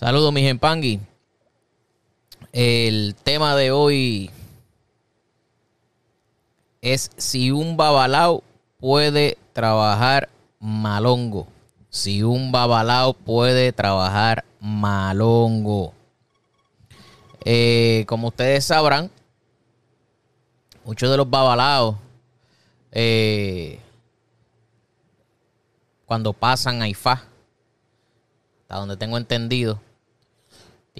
Saludos, mis empangui. El tema de hoy es si un babalao puede trabajar malongo. Si un babalao puede trabajar malongo. Eh, como ustedes sabrán, muchos de los babalaos, eh, cuando pasan a IFA, hasta donde tengo entendido,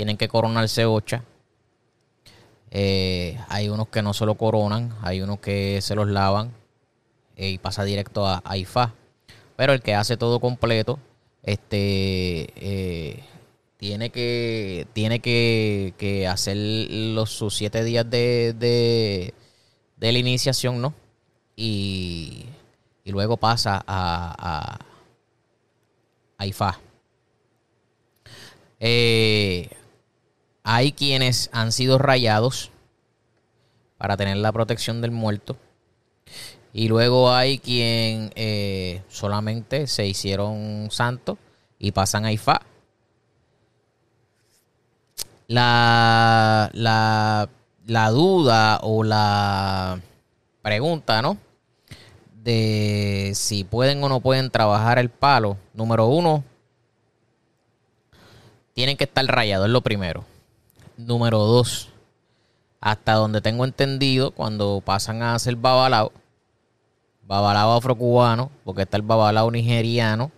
tienen que coronarse ocha. Eh, hay unos que no se lo coronan, hay unos que se los lavan eh, y pasa directo a, IFA. Pero el que hace todo completo, este eh, tiene que tiene que, hacer los sus siete días de, de, la iniciación, ¿no? Y, y luego pasa a, a, a IFA. Eh, hay quienes han sido rayados para tener la protección del muerto. Y luego hay quien eh, solamente se hicieron santos y pasan a Ifá. La, la, la duda o la pregunta, ¿no? De si pueden o no pueden trabajar el palo. Número uno, tienen que estar rayados, es lo primero. Número dos, hasta donde tengo entendido, cuando pasan a hacer babalao, babalao afrocubano, porque está el babalao nigeriano,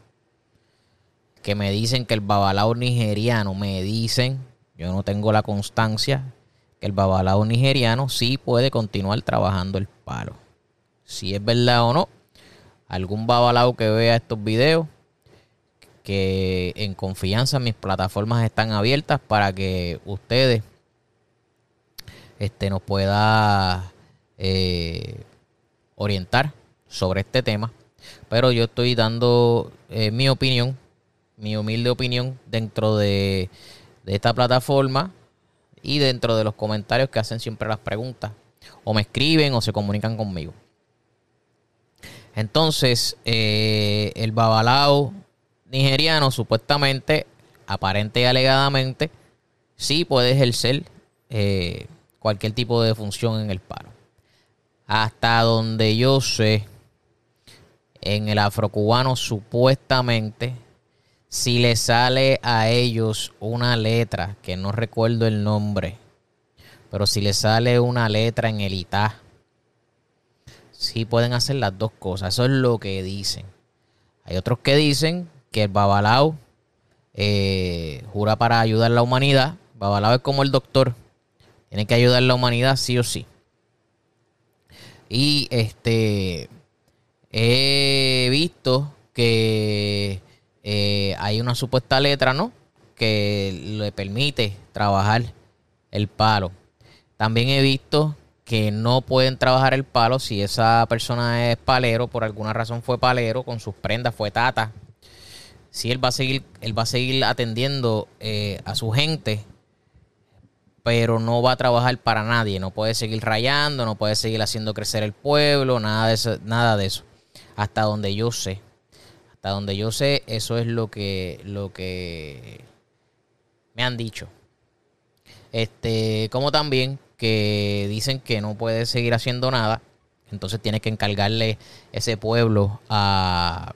que me dicen que el babalao nigeriano, me dicen, yo no tengo la constancia, que el babalao nigeriano sí puede continuar trabajando el palo. Si es verdad o no, algún babalao que vea estos videos, que en confianza mis plataformas están abiertas para que ustedes este, nos pueda eh, orientar sobre este tema. Pero yo estoy dando eh, mi opinión, mi humilde opinión dentro de, esta plataforma y dentro de los comentarios que hacen siempre las preguntas. O me escriben o se comunican conmigo. Entonces, eh, el babalao nigeriano supuestamente, aparente y alegadamente, sí puede ejercer eh, cualquier tipo de función en el paro. Hasta donde yo sé, en el afrocubano supuestamente, si le sale a ellos una letra, que no recuerdo el nombre, pero si le sale una letra en el ITA, sí pueden hacer las dos cosas. Eso es lo que dicen. Hay otros que dicen que el Babalao eh, jura para ayudar a la humanidad. Babalao es como el doctor. Tiene que ayudar a la humanidad sí o sí. Y este he visto que eh, hay una supuesta letra, ¿no? Que le permite trabajar el palo. También he visto que no pueden trabajar el palo si esa persona es palero, por alguna razón fue palero, con sus prendas, fue tata, si él va a seguir, él va a seguir atendiendo eh, a su gente, pero no va a trabajar para nadie. No puede seguir rayando, no puede seguir haciendo crecer el pueblo, nada de eso, nada de eso. Hasta donde yo sé. Hasta donde yo sé, eso es lo que, lo que me han dicho. Este, como también que dicen que no puede seguir haciendo nada. Entonces tiene que encargarle ese pueblo a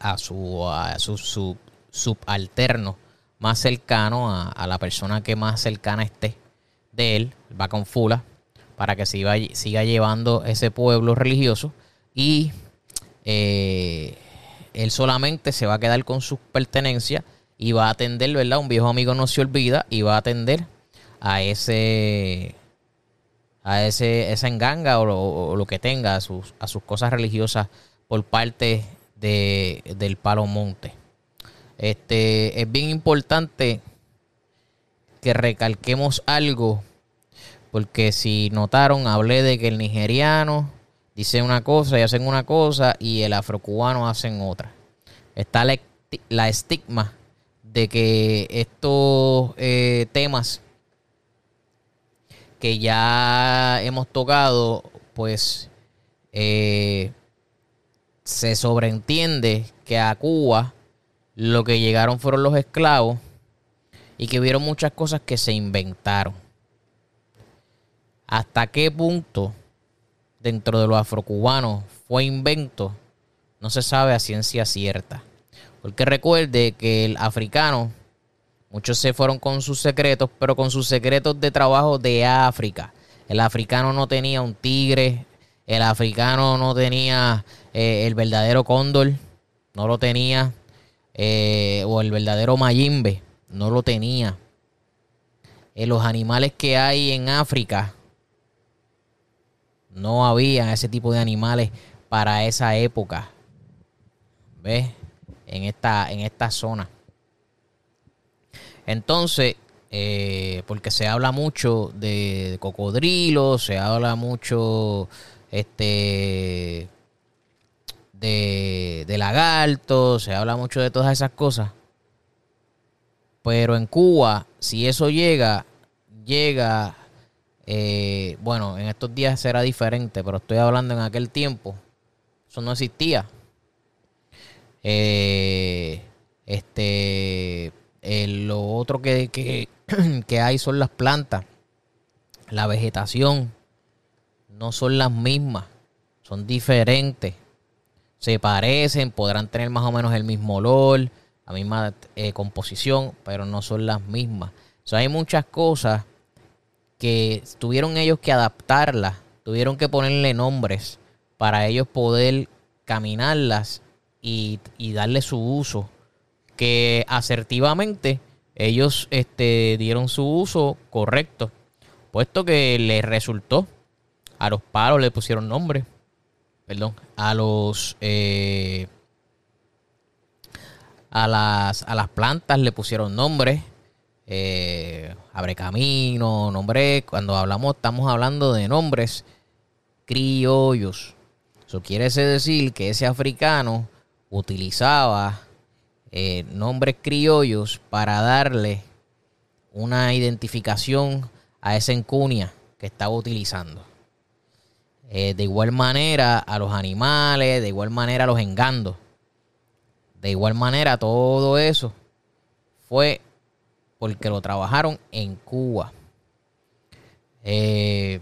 a su, a su, subalterno más cercano, a, la persona que más cercana esté de él, va con Fula, para que siga, siga llevando ese pueblo religioso y eh, él solamente se va a quedar con sus pertenencias y va a atender, ¿verdad? Un viejo amigo no se olvida y va a atender a ese a ese esa enganga o, lo que tenga a sus, a sus cosas religiosas por parte de, del Palo Monte. Este, es bien importante que recalquemos algo, porque si notaron, hablé de que el nigeriano dice una cosa y hacen una cosa y el afrocubano hacen otra. Está la, estigma de que estos eh, temas que ya hemos tocado, pues eh, se sobreentiende que a Cuba lo que llegaron fueron los esclavos y que vieron muchas cosas que se inventaron. ¿Hasta qué punto dentro de los afrocubanos fue invento? No se sabe a ciencia cierta. Porque recuerde que el africano, muchos se fueron con sus secretos, pero con sus secretos de trabajo de África. El africano no tenía un tigre, el africano no tenía eh, el verdadero cóndor, no lo tenía, eh, o el verdadero mayimbe no lo tenía. En los animales que hay en África, no había ese tipo de animales para esa época. ¿Ves? En esta, en esta zona. Entonces, eh, porque se habla mucho de, cocodrilos, se habla mucho este de, de lagartos, se habla mucho de todas esas cosas. Pero en Cuba, si eso llega, llega, eh, bueno, en estos días será diferente, pero estoy hablando en aquel tiempo, eso no existía. Eh, este, lo otro que, que, que hay son las plantas, la vegetación, no son las mismas, son diferentes, se parecen, podrán tener más o menos el mismo olor, la misma eh, composición, pero no son las mismas. Hay muchas cosas que tuvieron ellos que adaptarlas, tuvieron que ponerle nombres para ellos poder caminarlas y, darle su uso. Que asertivamente ellos este, dieron su uso correcto, puesto que les resultó. A los palos le pusieron nombre. Perdón. A los. Eh, a las, a las plantas le pusieron nombres. Eh, abre camino, nombre. Cuando hablamos, estamos hablando de nombres criollos. Eso quiere decir que ese africano utilizaba eh, nombres criollos para darle una identificación a esa encunia que estaba utilizando. Eh, de igual manera a los animales, de igual manera a los engandos. De igual manera, todo eso fue porque lo trabajaron en Cuba. Eh,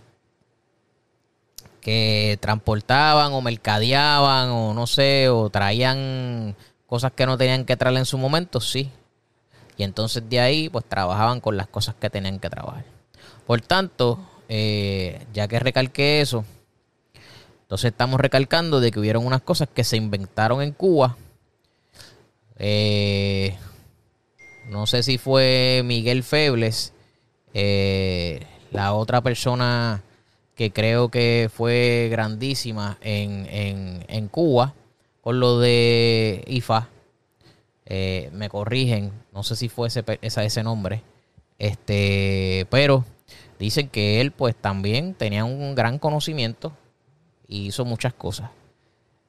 que transportaban o mercadeaban o no sé, o traían cosas que no tenían que traer en su momento, sí. Y entonces de ahí pues trabajaban con las cosas que tenían que trabajar. Por tanto, eh, ya que recalqué eso, entonces estamos recalcando de que hubieron unas cosas que se inventaron en Cuba eh, no sé si fue Miguel Febles, eh, la otra persona que creo que fue grandísima en, Cuba con lo de IFA. Eh, me corrigen, no sé si fue ese, ese nombre. Este, pero dicen que él pues también tenía un gran conocimiento y hizo muchas cosas.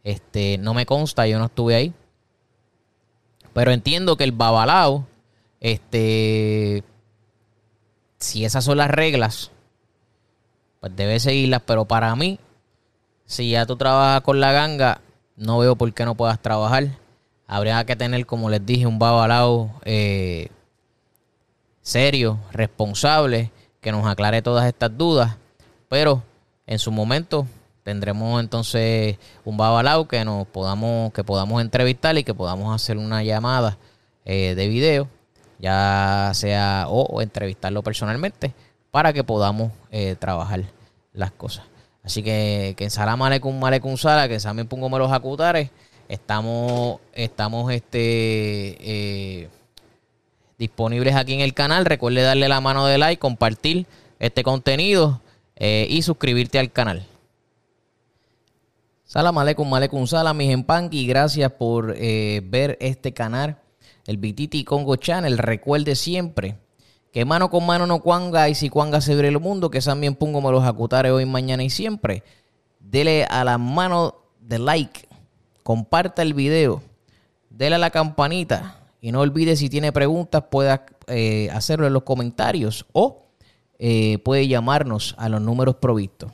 Este, no me consta, yo no estuve ahí, pero entiendo que el babalao, este, si esas son las reglas, pues debe seguirlas. Pero para mí, si ya tú trabajas con la ganga, no veo por qué no puedas trabajar. Habría que tener, como les dije, un babalao eh, serio, responsable, que nos aclare todas estas dudas. Pero en su momento tendremos entonces un babalao que nos podamos, que podamos entrevistar y que podamos hacer una llamada eh, de video, ya sea o, entrevistarlo personalmente, para que podamos eh, trabajar las cosas. Así que, que en Salam Aleikum Aleikum Sala, que también pongo los acutares, estamos, estamos este, eh, disponibles aquí en el canal. Recuerde darle la mano de like, compartir este contenido y suscribirte al canal. Salam aleikum, aleikum salam, mis empanqui. Gracias por eh, ver este canal. el BTT Congo Channel. Recuerde siempre que mano con mano no cuanga y si cuanga se abre el mundo, que también pongo me los acutare hoy, mañana y siempre. Dele a la mano de like, comparta el video, dele a la campanita y no olvide si tiene preguntas pueda eh, hacerlo en los comentarios o eh, puede llamarnos a los números provistos.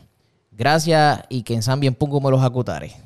Gracias y que en San bien pongo me los acutare.